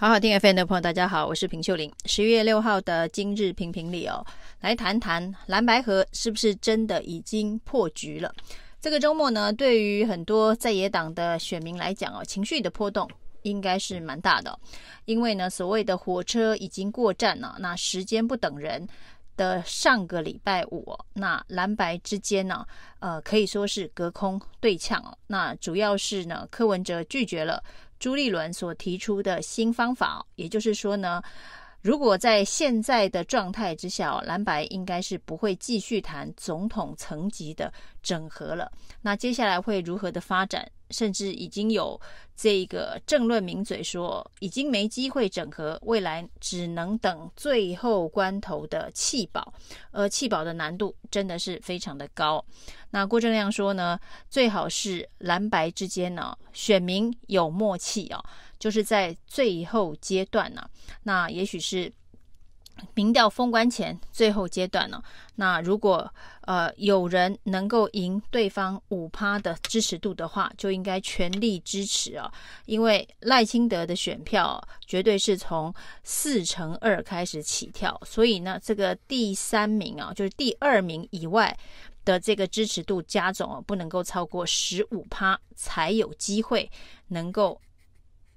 好好听 FM 的朋友，大家好，我是平秀玲。十月六号的今日评评理哦，来谈谈蓝白河是不是真的已经破局了？这个周末呢，对于很多在野党的选民来讲哦，情绪的波动应该是蛮大的，因为呢，所谓的火车已经过站了，那时间不等人的上个礼拜五，那蓝白之间呢，呃，可以说是隔空对呛。那主要是呢，柯文哲拒绝了。朱立伦所提出的新方法，也就是说呢，如果在现在的状态之下，蓝白应该是不会继续谈总统层级的整合了。那接下来会如何的发展？甚至已经有这个政论名嘴说，已经没机会整合，未来只能等最后关头的弃保，而弃保的难度真的是非常的高。那郭正亮说呢，最好是蓝白之间呢，选民有默契啊，就是在最后阶段呢，那也许是。民调封关前最后阶段呢，那如果呃有人能够赢对方五趴的支持度的话，就应该全力支持哦，因为赖清德的选票绝对是从四成二开始起跳，所以呢，这个第三名啊，就是第二名以外的这个支持度加总啊，不能够超过十五趴，才有机会能够。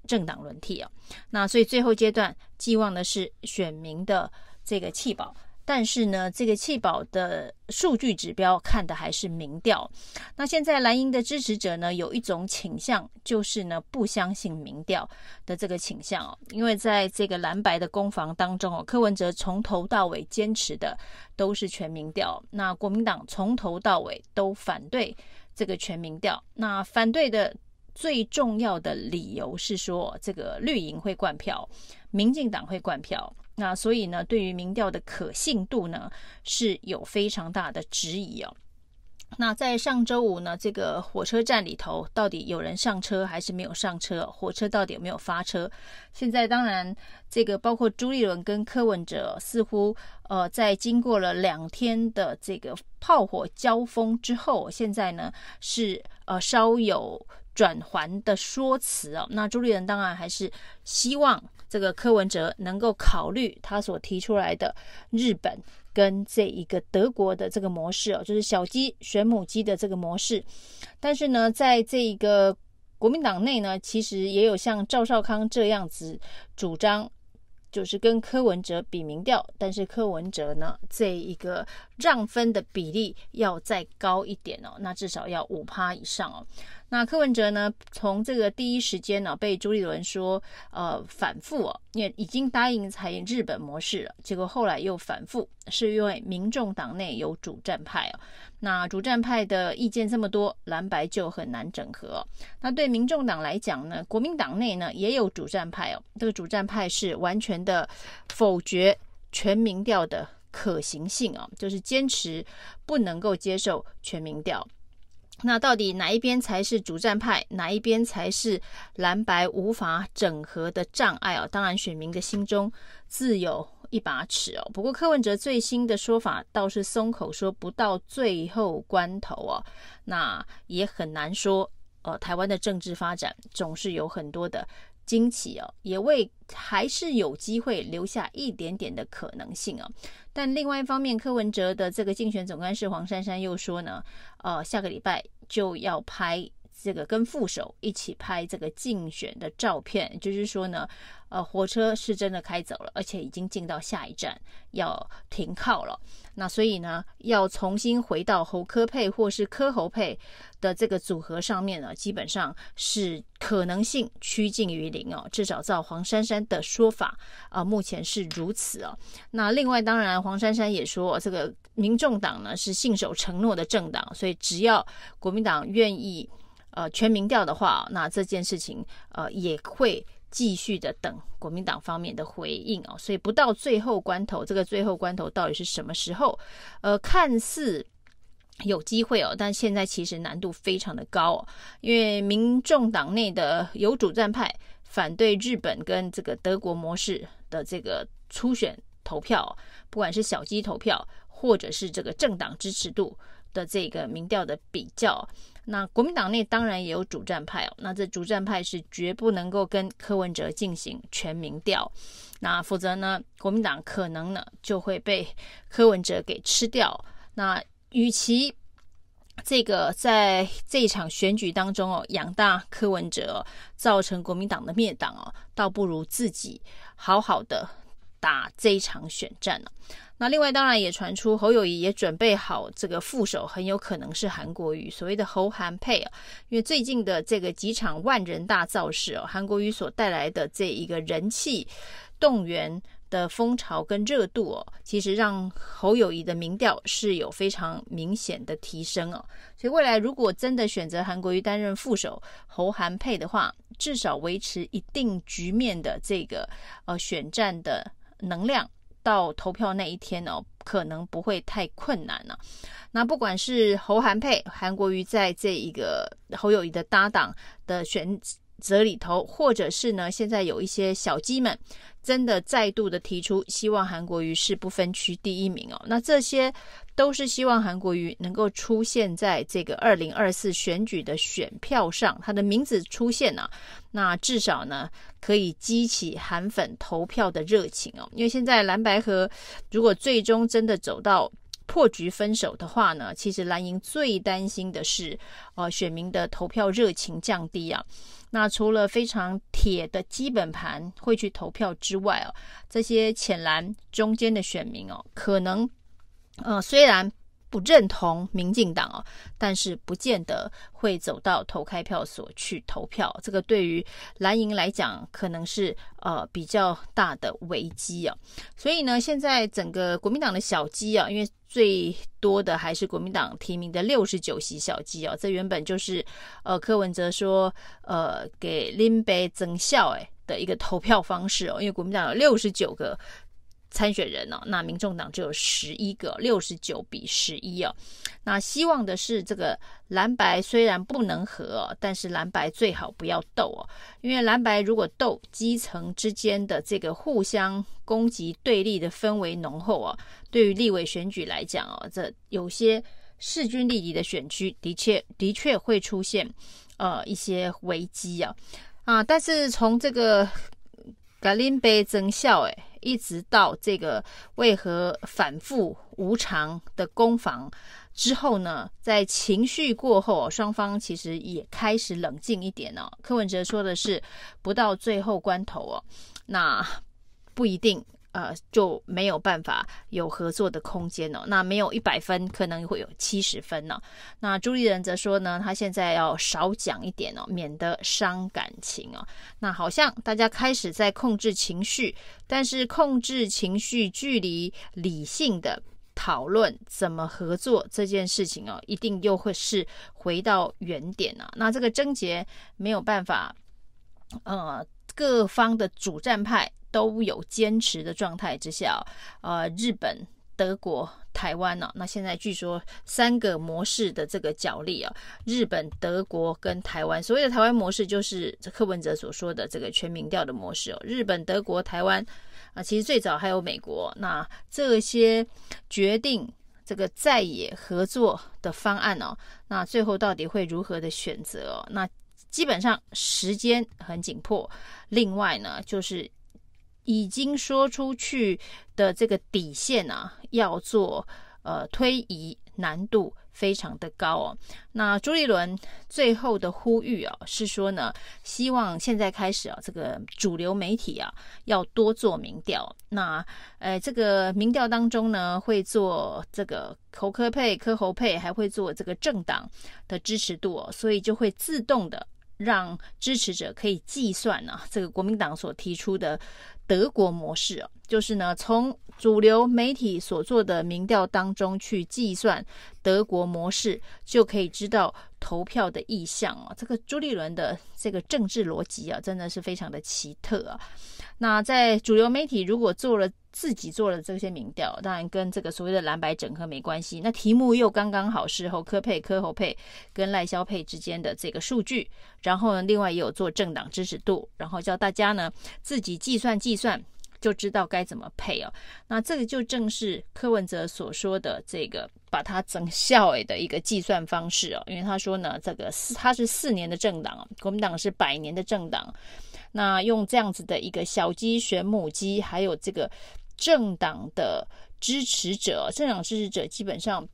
政党轮替啊，那所以最后阶段寄望的是选民的这个弃保，但是呢，这个弃保的数据指标看的还是民调。那现在蓝营的支持者呢，有一种倾向，就是呢不相信民调的这个倾向哦，因为在这个蓝白的攻防当中哦，柯文哲从头到尾坚持的都是全民调，那国民党从头到尾都反对这个全民调，那反对的。最重要的理由是说，这个绿营会灌票，民进党会灌票，那所以呢，对于民调的可信度呢，是有非常大的质疑哦。那在上周五呢，这个火车站里头，到底有人上车还是没有上车？火车到底有没有发车？现在当然，这个包括朱立伦跟柯文哲，似乎呃，在经过了两天的这个炮火交锋之后，现在呢是呃稍有。转圜的说辞哦，那朱立伦当然还是希望这个柯文哲能够考虑他所提出来的日本跟这一个德国的这个模式哦，就是小鸡选母鸡的这个模式。但是呢，在这一个国民党内呢，其实也有像赵少康这样子主张。就是跟柯文哲比民调，但是柯文哲呢，这一个让分的比例要再高一点哦，那至少要五趴以上哦。那柯文哲呢，从这个第一时间呢，被朱立伦说呃反复哦，也已经答应采用日本模式了，结果后来又反复，是因为民众党内有主战派哦。那主战派的意见这么多，蓝白就很难整合。那对民众党来讲呢，国民党内呢也有主战派哦。这个主战派是完全的否决全民调的可行性哦，就是坚持不能够接受全民调。那到底哪一边才是主战派，哪一边才是蓝白无法整合的障碍啊？当然，选民的心中自有一把尺哦。不过柯文哲最新的说法倒是松口说不到最后关头哦，那也很难说。呃，台湾的政治发展总是有很多的惊奇哦，也为还是有机会留下一点点的可能性哦。但另外一方面，柯文哲的这个竞选总干事黄珊珊又说呢，呃，下个礼拜就要拍。这个跟副手一起拍这个竞选的照片，就是说呢，呃，火车是真的开走了，而且已经进到下一站要停靠了。那所以呢，要重新回到侯柯配或是柯侯配的这个组合上面呢，基本上是可能性趋近于零哦。至少照黄珊珊的说法啊，目前是如此哦。那另外，当然黄珊珊也说，这个民众党呢是信守承诺的政党，所以只要国民党愿意。呃，全民调的话，那这件事情呃也会继续的等国民党方面的回应哦，所以不到最后关头，这个最后关头到底是什么时候？呃，看似有机会哦，但现在其实难度非常的高哦，因为民众党内的有主战派反对日本跟这个德国模式的这个初选投票，不管是小鸡投票或者是这个政党支持度的这个民调的比较。那国民党内当然也有主战派哦，那这主战派是绝不能够跟柯文哲进行全民调，那否则呢，国民党可能呢就会被柯文哲给吃掉。那与其这个在这一场选举当中哦，养大柯文哲，造成国民党的灭党哦，倒不如自己好好的打这一场选战呢。那另外当然也传出侯友谊也准备好这个副手，很有可能是韩国瑜，所谓的侯韩配啊。因为最近的这个几场万人大造势哦，韩国瑜所带来的这一个人气动员的风潮跟热度哦，其实让侯友谊的民调是有非常明显的提升哦。所以未来如果真的选择韩国瑜担任副手，侯韩配的话，至少维持一定局面的这个呃选战的能量，到投票那一天呢，可能不会太困难了。那不管是侯韩佩，韩国瑜在这一个侯友谊的搭档的选则里头，或者是呢，现在有一些小鸡们真的再度的提出希望韩国瑜是不分区第一名哦，那这些都是希望韩国瑜能够出现在这个二零二四选举的选票上，他的名字出现啊，那至少呢可以激起韩粉投票的热情哦，因为现在蓝白合如果最终真的走到破局分手的话呢，其实蓝营最担心的是呃选民的投票热情降低啊。那除了非常铁的基本盘会去投票之外哦，这些浅蓝中间的选民哦，可能呃虽然不认同民进党哦，但是不见得会走到投开票所去投票。这个对于蓝营来讲，可能是呃比较大的危机啊。所以呢，现在整个国民党的小鸡啊，因为最多的还是国民党提名的六十九席小鸡哦，这原本就是呃柯文哲说呃给林北增效哎的一个投票方式哦，因为国民党有六十九个参选人哦，那民众党只有十一个，六十九比十一哦。那希望的是这个蓝白虽然不能和哦，但是蓝白最好不要斗哦，因为蓝白如果斗，基层之间的这个互相攻击对立的氛围浓厚哦。对于立委选举来讲哦，这有些势均力敌的选区，的确的确会出现呃一些危机啊啊！但是从这个格林杯增效诶，一直到这个为何反复无常的攻防之后呢，在情绪过后，双方其实也开始冷静一点哦。柯文哲说的是，不到最后关头哦，那不一定。呃，就没有办法有合作的空间哦。那没有一百分，可能会有七十分呢。那朱立人则说呢，他现在要少讲一点哦，免得伤感情哦。那好像大家开始在控制情绪，但是控制情绪距离理性的讨论怎么合作这件事情哦，一定又会是回到原点啊。那这个症结没有办法，呃，各方的主战派。都有坚持的状态之下，呃，日本、德国、台湾呢、啊，那现在据说三个模式的这个角力啊，日本、德国跟台湾，所谓的台湾模式就是柯文哲所说的这个全民调的模式哦。日本、德国、台湾啊，其实最早还有美国，那这些决定这个在野合作的方案哦，那最后到底会如何的选择哦？那基本上时间很紧迫，另外呢就是。已经说出去的这个底线啊，要做呃推移，难度非常的高哦。那朱立伦最后的呼吁啊，是说呢，希望现在开始啊，这个主流媒体啊，要多做民调。那呃，这个民调当中呢，会做这个侯科配、柯侯配，还会做这个政党的支持度哦，所以就会自动的让支持者可以计算呢，这个国民党所提出的。德国模式哦，就是呢，从主流媒体所做的民调当中去计算德国模式，就可以知道投票的意向啊。这个朱立伦的这个政治逻辑啊，真的是非常的奇特啊。那在主流媒体如果做了自己做了这些民调，当然跟这个所谓的蓝白整合没关系。那题目又刚刚好是侯科配、柯侯配跟赖萧配之间的这个数据，然后呢，另外也有做政党支持度，然后叫大家呢自己计算计算就知道该怎么配哦。那这个就正是柯文哲所说的这个把它整效诶的一个计算方式哦。因为他说呢，这个四他是四年的政党，国民党是百年的政党，那用这样子的一个小鸡选母鸡，还有这个政党的支持者，政党支持者基本上。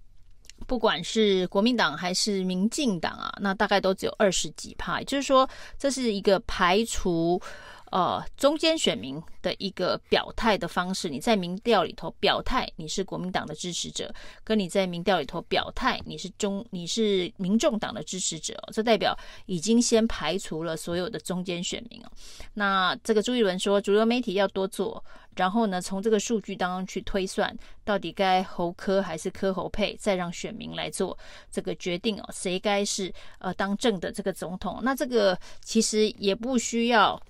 不管是国民党还是民进党啊，那大概都只有二十几趴，也就是说，这是一个排除呃中间选民的一个表态的方式。你在民调里头表态你是国民党的支持者，跟你在民调里头表态你是中你是民众党的支持者，这代表已经先排除了所有的中间选民哦。那这个朱一伦说，主流媒体要多做。然后呢，从这个数据当中去推算，到底该侯科还是柯侯配，再让选民来做这个决定哦，谁该是呃当政的这个总统？那这个其实也不需要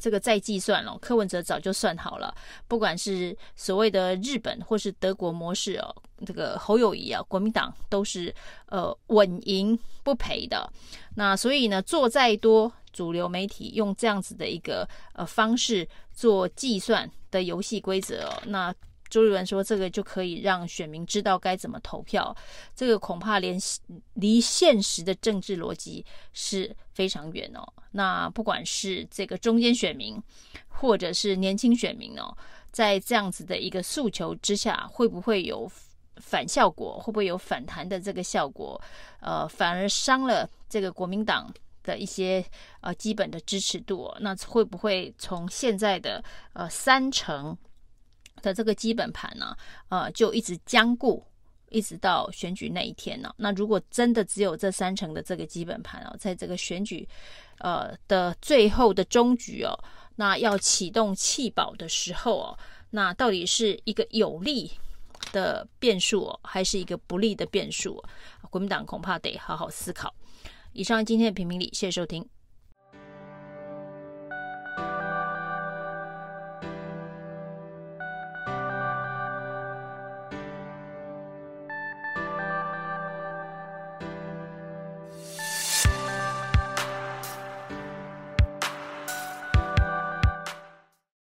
这个再计算了，柯文哲早就算好了。不管是所谓的日本或是德国模式哦，这个侯友谊啊，国民党都是呃稳赢不赔的。那所以呢，做再多。主流媒体用这样子的一个呃方式做计算的游戏规则哦，那周立文说这个就可以让选民知道该怎么投票，这个恐怕连离现实的政治逻辑是非常远哦。那不管是这个中间选民或者是年轻选民哦，在这样子的一个诉求之下，会不会有反效果？会不会有反弹的这个效果？呃，反而伤了这个国民党。的一些呃基本的支持度，那会不会从现在的呃三成的这个基本盘呢，呃就一直僵固，一直到选举那一天呢？那如果真的只有这三成的这个基本盘哦，在这个选举呃的最后的终局哦，那要启动弃保的时候哦，那到底是一个有利的变数哦，还是一个不利的变数？国民党恐怕得好好思考。以上今天的评评理，谢谢收听。